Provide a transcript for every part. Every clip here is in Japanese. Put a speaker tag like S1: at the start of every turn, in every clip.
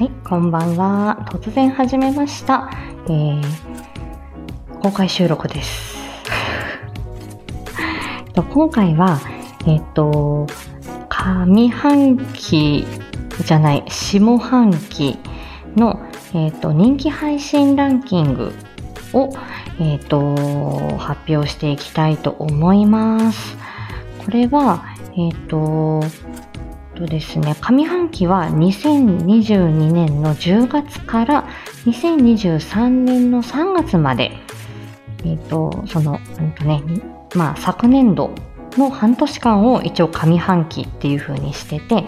S1: はい、こんばんは。突然始めました。えー、公開収録です。と今回は、えっ、と、上半期じゃない、下半期の、えっ、と、人気配信ランキングを、えっ、と、発表していきたいと思います。これは、えっ、と、とですね、上半期は2022年の10月から2023年の3月まで、えっ、と、その、うんとね、まあ、昨年度の半年間を一応上半期っていう風にしてて、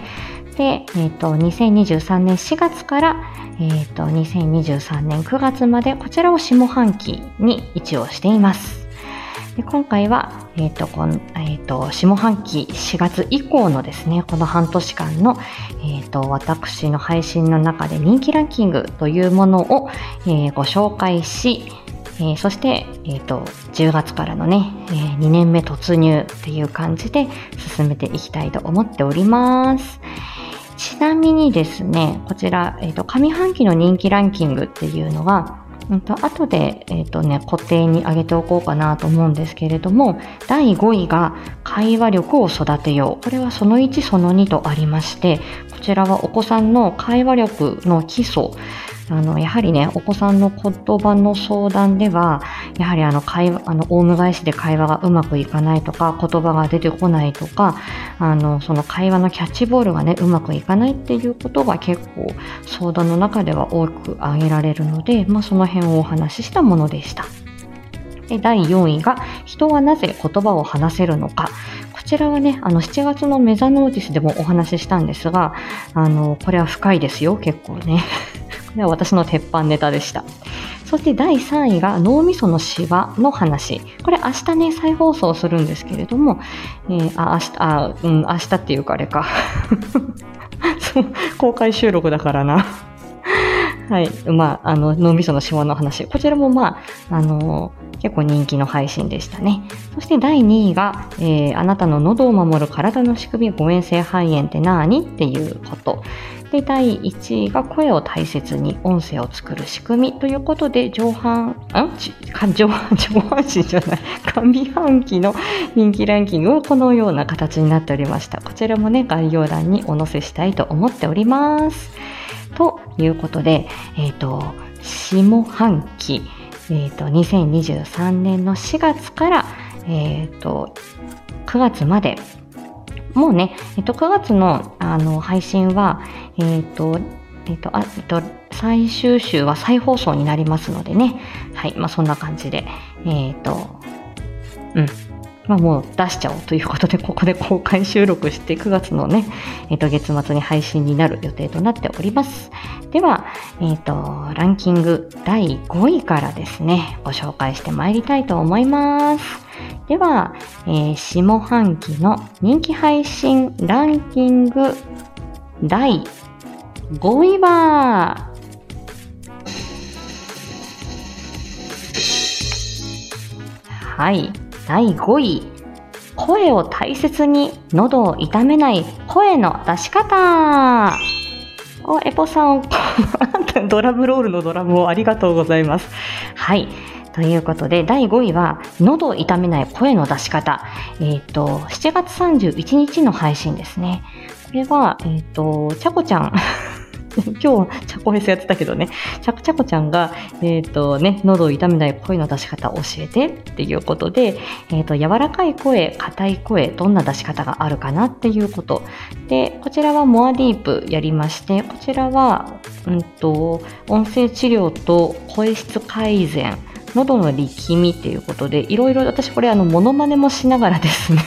S1: で、えっ、と、2023年4月から、えっ、と、2023年9月まで、こちらを下半期に一応しています。で今回は、えっ、と、この、えっ、と、下半期4月以降のですね、この半年間の、えっ、と、私の配信の中で人気ランキングというものを、えーご紹介し、えーそして、えっ、と、10月からのね、え2年目突入っていう感じで進めていきたいと思っております。ちなみにですね、こちら、えっ、と、上半期の人気ランキングっていうのは、うんと後で、えっとね、固定に上げておこうかなと思うんですけれども第5位が会話力を育てよう。これはその1その2とありましてこちらはお子さんの会話力の基礎。あのやはりねお子さんの言葉の相談ではやはりあの会話あのオウム返しで会話がうまくいかないとか言葉が出てこないとかあのその会話のキャッチボールがねうまくいかないっていうことが結構相談の中では多く挙げられるので、まあ、その辺をお話ししたものでした。で第4位が人はなぜ言葉を話せるのか。こちらはね、あの7月のメザノーティスでもお話ししたんですが、あのこれは深いですよ、結構ね。これは私の鉄板ネタでした。そして第3位が脳みそのシワの話。これ明日ね、再放送するんですけれども、えーあ、明日、あ、うん、明日っていうかあれか。公開収録だからな。はい。まあ、あの、脳みそのシワの話。こちらもまあ、あの結構人気の配信でしたね。そして第2位が、えーあなたの喉を守る体の仕組み、誤嚥性肺炎って何？っていうこと。で、第1位が声を大切に音声を作る仕組みということで、上半、ん上半、上半身じゃない、上半期の人気ランキングをこのような形になっておりました。こちらもね、概要欄にお載せしたいと思っております。ということで、えっ、と、下半期、えっ、と、2023年の4月から、えっ、と、9月まで、もうね、えっ、と、9月の、あの、配信は、えっ、と、えっ、と、あ、えっ、と、最終週は再放送になりますのでね、はい、まあ、そんな感じで、えっ、と、うん。まあ、もう出しちゃおうということで、ここで公開収録して9月のね、えっ、と、月末に配信になる予定となっております。では、えっ、と、ランキング第5位からですね、ご紹介してまいりたいと思います。では、えー下半期の人気配信ランキング第5位は、はい、第5位。声を大切に喉を痛めない声の出し方。お、エポさん、ドラムロールのドラムをありがとうございます。はい。ということで、第5位は、喉を痛めない声の出し方。えっ、と、7月31日の配信ですね。これは、えっ、と、ちゃこちゃん。今日、チャコフェスやってたけどね、ちゃこちゃこちゃんが、えっ、とね、喉を痛めない声の出し方を教えてっていうことで、えっ、と、柔らかい声、硬い声、どんな出し方があるかなっていうこと。で、こちらはモアディープやりまして、こちらは、うんと、音声治療と声質改善、喉の力みっていうことで、いろいろ私これあの、モノマネもしながらですね、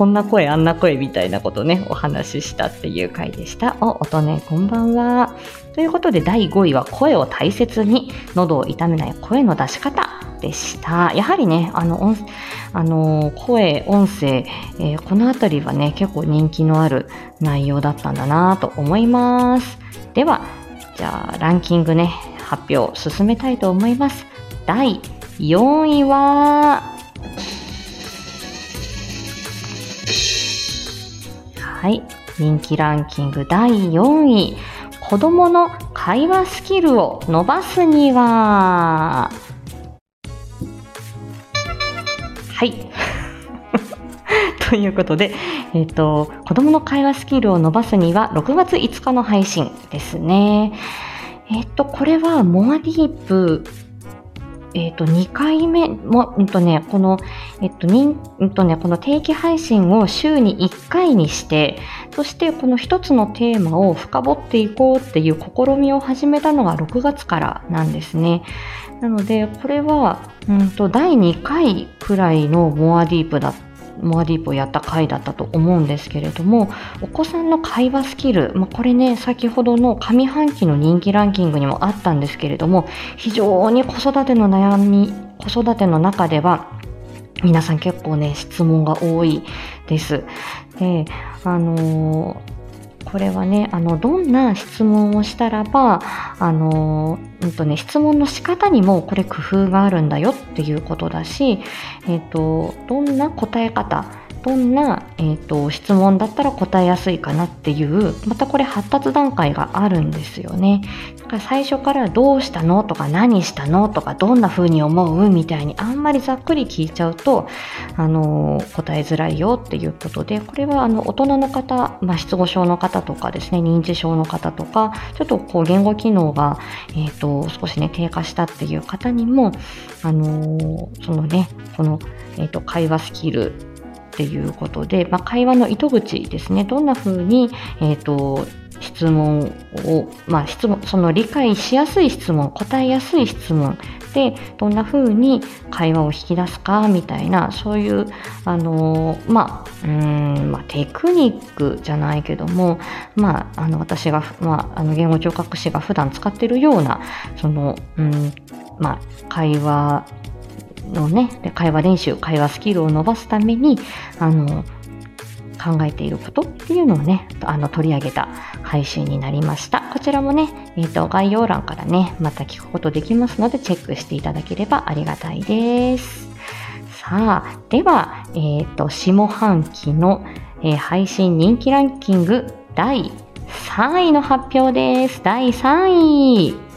S1: こんな声、あんな声みたいなことね、お話ししたっていう回でした。お、音ね、こんばんは。ということで、第5位は声を大切に、喉を痛めない声の出し方でした。やはりね、あの、音あの声、音声、えーこのあたりはね、結構人気のある内容だったんだなと思います。では、じゃあ、ランキングね、発表進めたいと思います。第4位は、はい。人気ランキング第4位。子供の会話スキルを伸ばすにははい ということで、えっ、ー、と、子供の会話スキルを伸ばすには6月5日の配信ですね。えっ、ー、と、これはモアディープえっ、ー、と、2回目も、うんとね、この、えっと、にうんとね、この定期配信を週に1回にして、そしてこの一つのテーマを深掘っていこうっていう試みを始めたのが6月からなんですね。なので、これは、うんと、第2回くらいのモアディープだったモアディープをやった回だったと思うんですけれども、お子さんの会話スキル、まあ、これね、先ほどの上半期の人気ランキングにもあったんですけれども、非常に子育ての悩み、子育ての中では、皆さん結構ね、質問が多いです。で、あのーこれはね、あの、どんな質問をしたらば、あの、うんとね、質問の仕方にもこれ工夫があるんだよっていうことだし、えっ、と、どんな答え方、どんな、えーと、質問だったら答えやすいかなっていうまたこれ発達段階があるんですよね。だから最初からどうしたのとか何したのとかどんな風に思うみたいにあんまりざっくり聞いちゃうと、あの答えづらいよっていうことでこれはあの大人の方、まあ、失語症の方とかですね認知症の方とかちょっとこう言語機能が、えーと、少しね低下したっていう方にも、あのそのねこの、えーと会話スキルっていうことで、まあ、会話の糸口ですね。どんな風に、えっ、ー、と、質問を、まあ、質問、その理解しやすい質問、答えやすい質問で、どんな風に会話を引き出すか、みたいな、そういう、あの、まあ、うん、まあ、テクニックじゃないけども、まあ、あの、私が、まあ、あの、言語聴覚士が普段使ってるような、その、うん、まあ、会話のね、会話練習、会話スキルを伸ばすために、あの、考えていることっていうのをね、あの、取り上げた配信になりました。こちらもね、えっ、ー、と、概要欄からね、また聞くことできますので、チェックしていただければありがたいです。さあ、では、えっ、ー、と、下半期の、えー、配信人気ランキング第3位の発表です。第3位。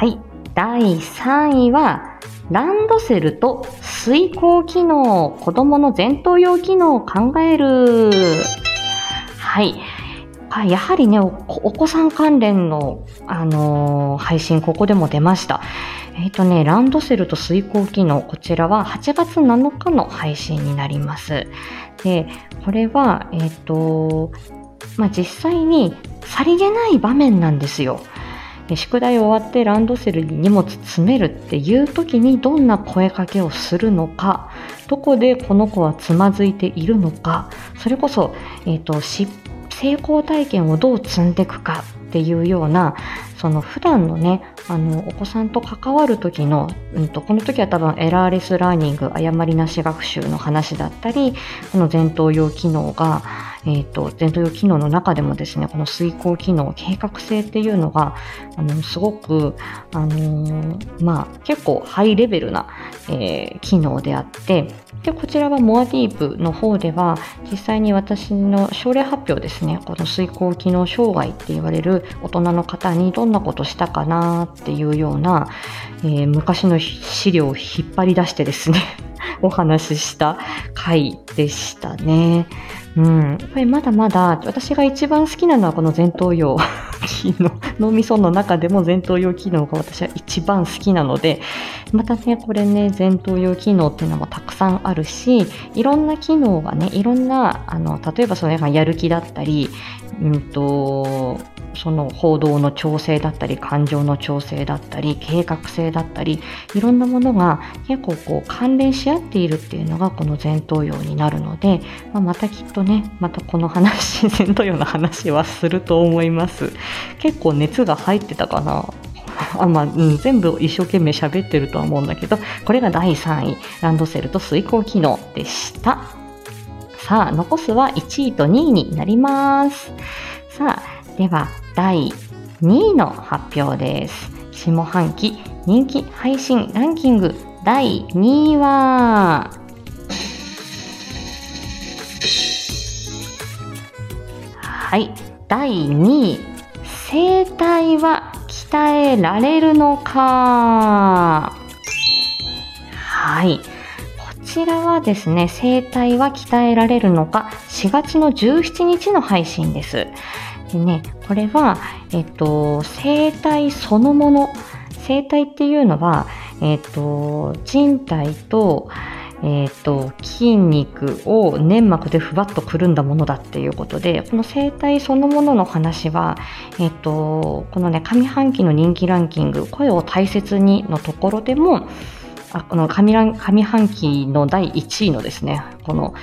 S1: はい。第3位は、ランドセルと水耕機能、子供の前頭葉機能を考える。はい。やはりねお、お子さん関連の、あのー、配信、ここでも出ました。えっ、ー、とね、ランドセルと水耕機能、こちらは8月7日の配信になります。で、これは、えっ、ー、と、まあ、実際にさりげない場面なんですよ。宿題終わってランドセルに荷物詰めるっていう時にどんな声かけをするのかどこでこの子はつまずいているのかそれこそ、えーと、成功体験をどう積んでいくかっていうようなその普段のねあのお子さんと関わる時の、うんと、この時は多分エラーレスラーニング誤りなし学習の話だったりこの前頭葉機能がえっ、ー、と、前頭葉機能の中でもですね、この遂行機能、計画性っていうのが、あの、すごく、あのー、まあ、結構ハイレベルな、えー、機能であって、で、こちらはモアディープの方では、実際に私の症例発表ですね、この遂行機能障害って言われる大人の方にどんなことしたかなっていうような、えー、昔の資料を引っ張り出してですね お話しした回でしたね。うん、やっぱりまだまだ私が一番好きなのはこの前頭葉機能。脳みその中でも前頭葉機能が私は一番好きなのでまたねこれね前頭葉機能っていうのもたくさんあるしいろんな機能がねいろんなあの例えばそれがやる気だったり、うんとその行動の調整だったり感情の調整だったり計画性だったりいろんなものが結構こう関連し合っているっていうのがこの前頭葉になるので、まあ、またきっとねまたこの話 前頭葉の話はすると思います。結構熱が入ってたかな。あまあ、うん、全部一生懸命喋ってるとは思うんだけどこれが第3位ランドセルと遂行機能でしたさあ残すは1位と2位になりますさあでは第2位の発表です。下半期人気配信ランキング第2位ははい。第2位。声帯は鍛えられるのかはい。こちらはですね、声帯は鍛えられるのか、4月の17日の配信です。でね、これは、えっと、声帯そのもの、声帯っていうのは、えっと、人体と、えーと、筋肉を粘膜でふわっとくるんだものだっていうことでこの生態そのものの話は、えーと、このね上半期の人気ランキング「声を大切に」のところでもあの上上半期の第1位のですねこの、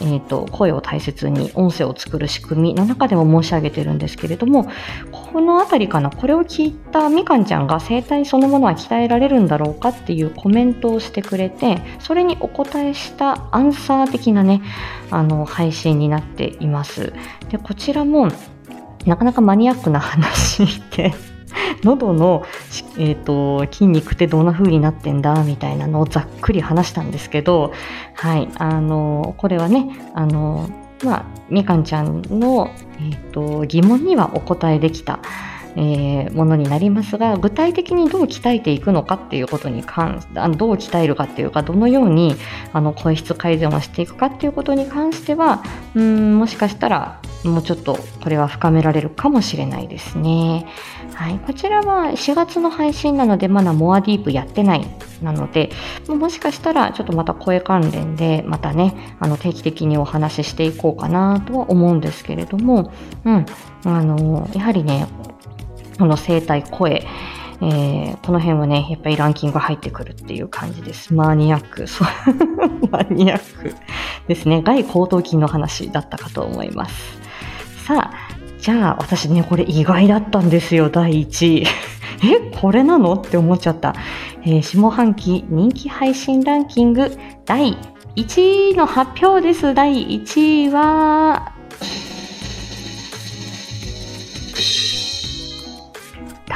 S1: えーと、声を大切に音声を作る仕組みの中でも申し上げてるんですけれどもこの辺りかなこれを聞いたみかんちゃんが声帯そのものは鍛えられるんだろうかっていうコメントをしてくれてそれにお答えしたアンサー的なねあの配信になっています。でこちらもなかなかマニアックな話で喉の、えーと、筋肉ってどんな風になってんだみたいなのをざっくり話したんですけど、はい、あのこれはねあの、まあ、みかんちゃんの、えーと疑問にはお答えできた。えー、ものになりますが具体的にどう鍛えていくのかっていうことに関あのどう鍛えるかっていうかどのようにあの声質改善をしていくかっていうことに関してはうんもしかしたらもうちょっとこれは深められるかもしれないですね。はい、こちらは4月の配信なのでまだモアディープやってないなのでもしかしたらちょっとまた声関連でまたねあの定期的にお話ししていこうかなとは思うんですけれども、うん、あのやはりねこの声帯、声、えー、この辺はね、やっぱりランキング入ってくるっていう感じです。マニアック。そう マニアックですね。外高等筋の話だったかと思います。さあ、じゃあ私ね、これ意外だったんですよ、第1位。え、これなの？って思っちゃった。えー、下半期人気配信ランキング第1位の発表です。第1位は、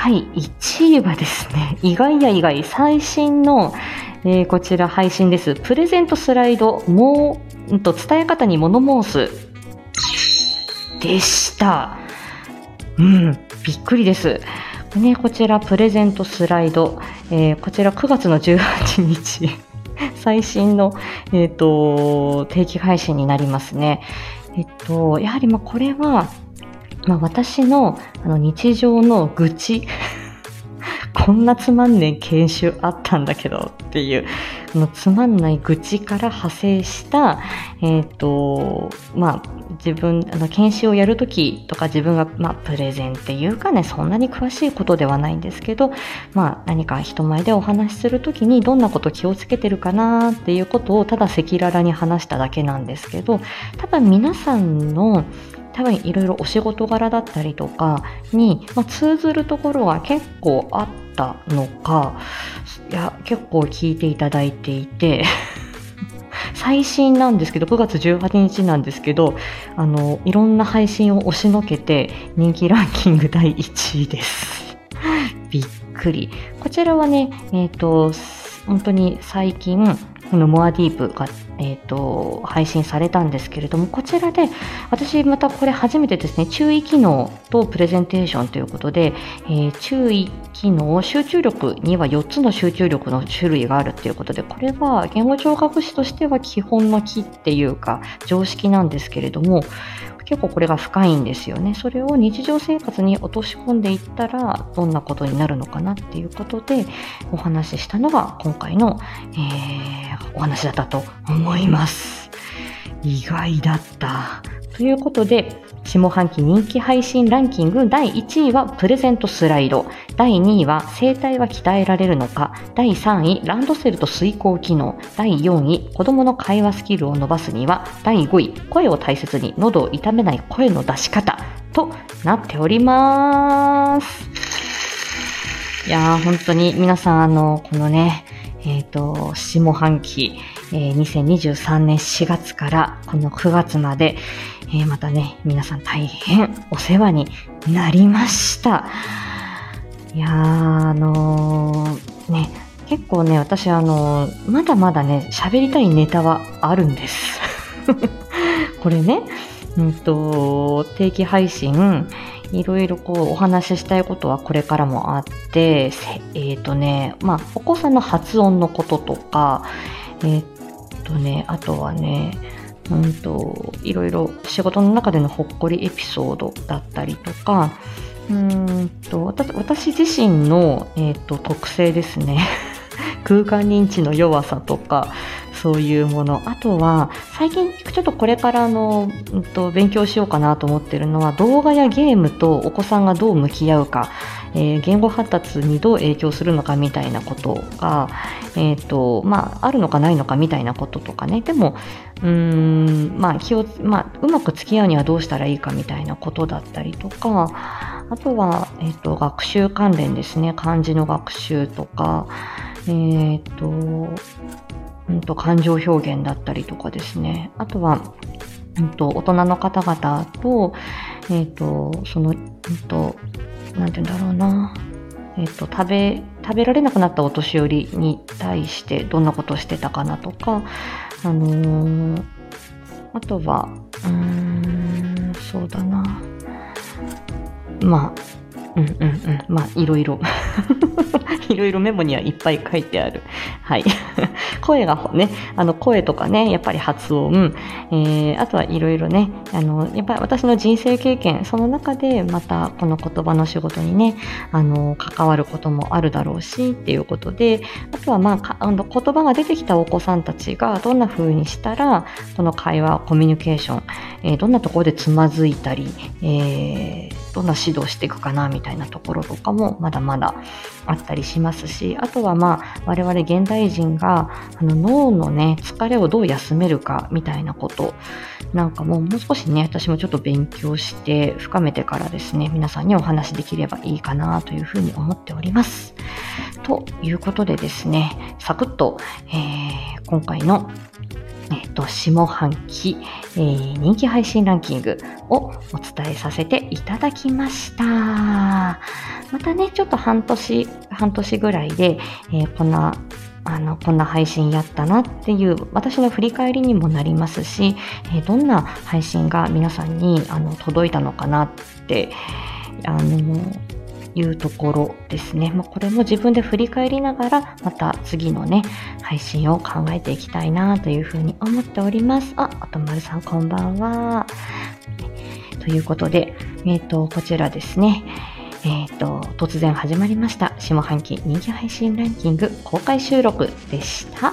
S1: 第1位はですね、意外や意外、最新の、えー、こちら配信です。プレゼントスライド、もう、んと伝え方に物申す。でした。うん、びっくりです。ね、こちらプレゼントスライド、えー、こちら9月の18日、最新の、え、ー、と、定期配信になりますね。えっと、やはりまあこれは、まあ、私のあの日常の愚痴。こんなつまんねえ研修あったんだけどっていうのつまんない愚痴から派生した、え、ー、とまあ、自分あの研修をやるときとか自分が、まあ、プレゼンっていうかねそんなに詳しいことではないんですけど、まあ、何か人前でお話しするときにどんなこと気をつけてるかなっていうことをただ赤裸々に話しただけなんですけど多分皆さんの多分いろいろお仕事柄だったりとかに、まあ、通ずるところは結構あったのかいや結構聞いていただいていて。最新なんですけど9月18日なんですけどあのいろんな配信を押しのけて人気ランキング第1位です。びっくり。こちらはねえっ、ー、と本当に最近このモアディープがえーと、配信されたんですけれどもこちらで私またこれ初めてですね注意機能とプレゼンテーションということで、えー、注意機能集中力には4つの集中力の種類があるということでこれは言語聴覚士としては基本の木っていうか常識なんですけれども結構これが深いんですよね。それを日常生活に落とし込んでいったらどんなことになるのかなっていうことでお話ししたのが今回の、えー、お話だったと思います。意外だった。ということで、下半期人気配信ランキング第1位はプレゼントスライド。第2位は声帯は鍛えられるのか。第3位、ランドセルと遂行機能。第4位、子供の会話スキルを伸ばすには。第5位、声を大切に喉を痛めない声の出し方。となっております。いやー、本当に皆さん、あの、このね、えっ、ー、と、下半期、えー、2023年4月からこの9月まで、えー、またね、皆さん大変お世話になりました。いやー、あのー、ね、結構ね、私、あのー、まだまだね、喋りたいネタはあるんです。これね、うんと、定期配信、いろいろこうお話ししたいことはこれからもあって、えっ、ー、とね、まあ、お子さんの発音のこととか、えっ、ー、とね、あとはね、うんと、いろいろ仕事の中でのほっこりエピソードだったりとか、うんと私自身の、えーと、特性ですね。空間認知の弱さとかそういうもの。あとは最近ちょっとこれからの、うんと、勉強しようかなと思ってるのは動画やゲームとお子さんがどう向き合うか、えー、言語発達にどう影響するのかみたいなことが、えーとまあ、あるのかないのかみたいなこととかね。でもうーん、まあ気をまあ、うまく付き合うにはどうしたらいいかみたいなことだったりとか。あとは、えーと、学習関連ですね。漢字の学習とか。えっ、とうんと、感情表現だったりとかですね。あとは、うんと、大人の方々と、えっ、ー、と、その、うんと、なんて言うんだろうな。えっ、ー、と、食べ、食べられなくなったお年寄りに対してどんなことをしてたかなとか、あのー、あとは、うーん、そうだな。まあ、うんうんうん。まあ、いろいろ。いろいろメモにはいっぱい書いてある。はい。声がね、あの、声とかね、やっぱり発音、えー、あとはいろいろね、あの、やっぱり私の人生経験、その中でまたこの言葉の仕事にね、あの、関わることもあるだろうし、っていうことで、あとはまあ、あの言葉が出てきたお子さんたちがどんな風にしたら、この会話、コミュニケーション、えー、どんなところでつまずいたり、えー、どんな指導していくかな、みたいなところとかもまだまだあったりしますし、あとはまあ、我々現代人があの脳のね、疲れをどう休めるかみたいなことなんかもうもう少しね、私もちょっと勉強して深めてからですね、皆さんにお話できればいいかなというふうに思っております。ということでですね、サクッと、えー、今回のえっと、下半期、えー、人気配信ランキングをお伝えさせていただきました。またね、ちょっと半年、半年ぐらいで、えー、こんなあのこんな配信やったなっていう私の振り返りにもなりますし、えー、どんな配信が皆さんにあの届いたのかなってあのいうところですね。まあ、これも自分で振り返りながら、また次のね、配信を考えていきたいなというふうに思っております。あ、おとまるさんこんばんは。ということで、えっ、ー、と、こちらですね。えっ、ー、と、突然始まりました。下半期人気配信ランキング公開収録でした。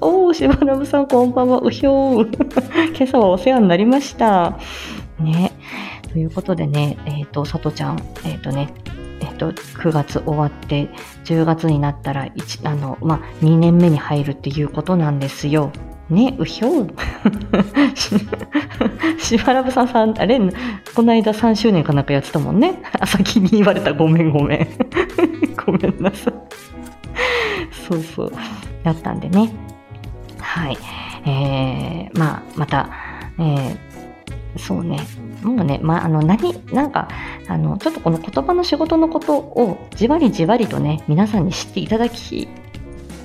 S1: おー、しばらぶさんこんばんは。うひょー。今朝はお世話になりました。ね。ということでね、えっ、ー、と、さとちゃん、えっ、ー、とね、えっ、ー、と、9月終わって、10月になったら、1、あの、まあ、2年目に入るっていうことなんですよ。ね、うひょう。しばらぶさんさん、あれ、この間3周年かなんかやってたもんね。あ先に言われた。ごめんごめん。ごめんなさい。そうそう。だったんでね。はい。えー、まあ、また、えー、そうね。もうね、まあ、あの、何、なんか、あの、ちょっとこの言葉の仕事のことをじわりじわりとね、皆さんに知っていただき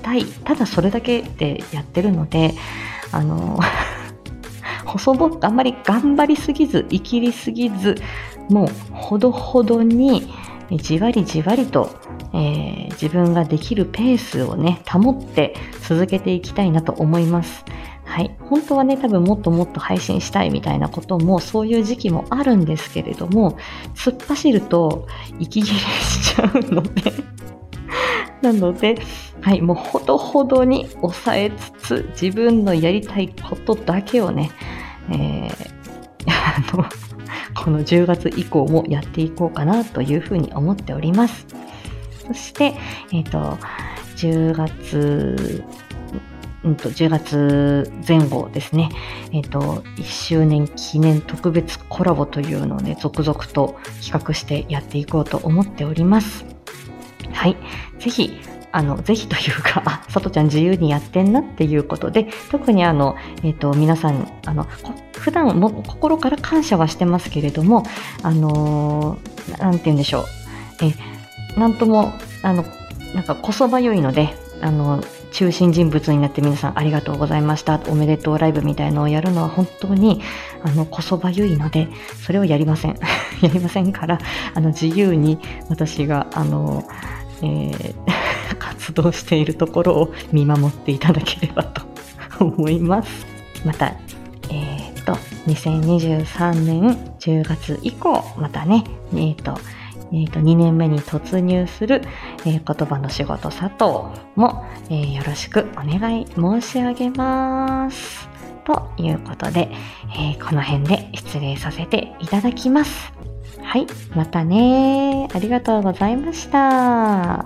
S1: たい。ただそれだけでやってるので、あの、細ぼあんまり頑張りすぎず、生きりすぎず、もうほどほどに、じわりじわりと、えー、自分ができるペースをね、保って続けていきたいなと思います。はい、本当はね多分もっともっと配信したいみたいなこともそういう時期もあるんですけれども突っ走ると息切れしちゃうので なので、はい、もうほどほどに抑えつつ自分のやりたいことだけをね、えー、あのこの10月以降もやっていこうかなというふうに思っております。そして、えっ、ー、と、10月うんと、10月前後ですね、えっ、ー、と、1周年記念特別コラボというのをね、続々と企画してやっていこうと思っております。はい。ぜひ、あの、ぜひというか、あ、さとちゃん自由にやってんなっていうことで、特にあの、えっ、ー、と、皆さん、あの、普段も心から感謝はしてますけれども、あのー、なんて言うんでしょう。え、なんとも、あの、なんかこそばよいので、あの、中心人物になって皆さんありがとうございました。おめでとうライブみたいのをやるのは本当にあのこそばゆいのでそれをやりません。やりませんからあの自由に私があの、えー、活動しているところを見守っていただければと思います。またえっ、と2023年10月以降またねえっ、とえー、と2年目に突入する、えー、言葉の仕事佐藤も、えー、よろしくお願い申し上げます。ということで、えこの辺で失礼させていただきます。はい、またねありがとうございました。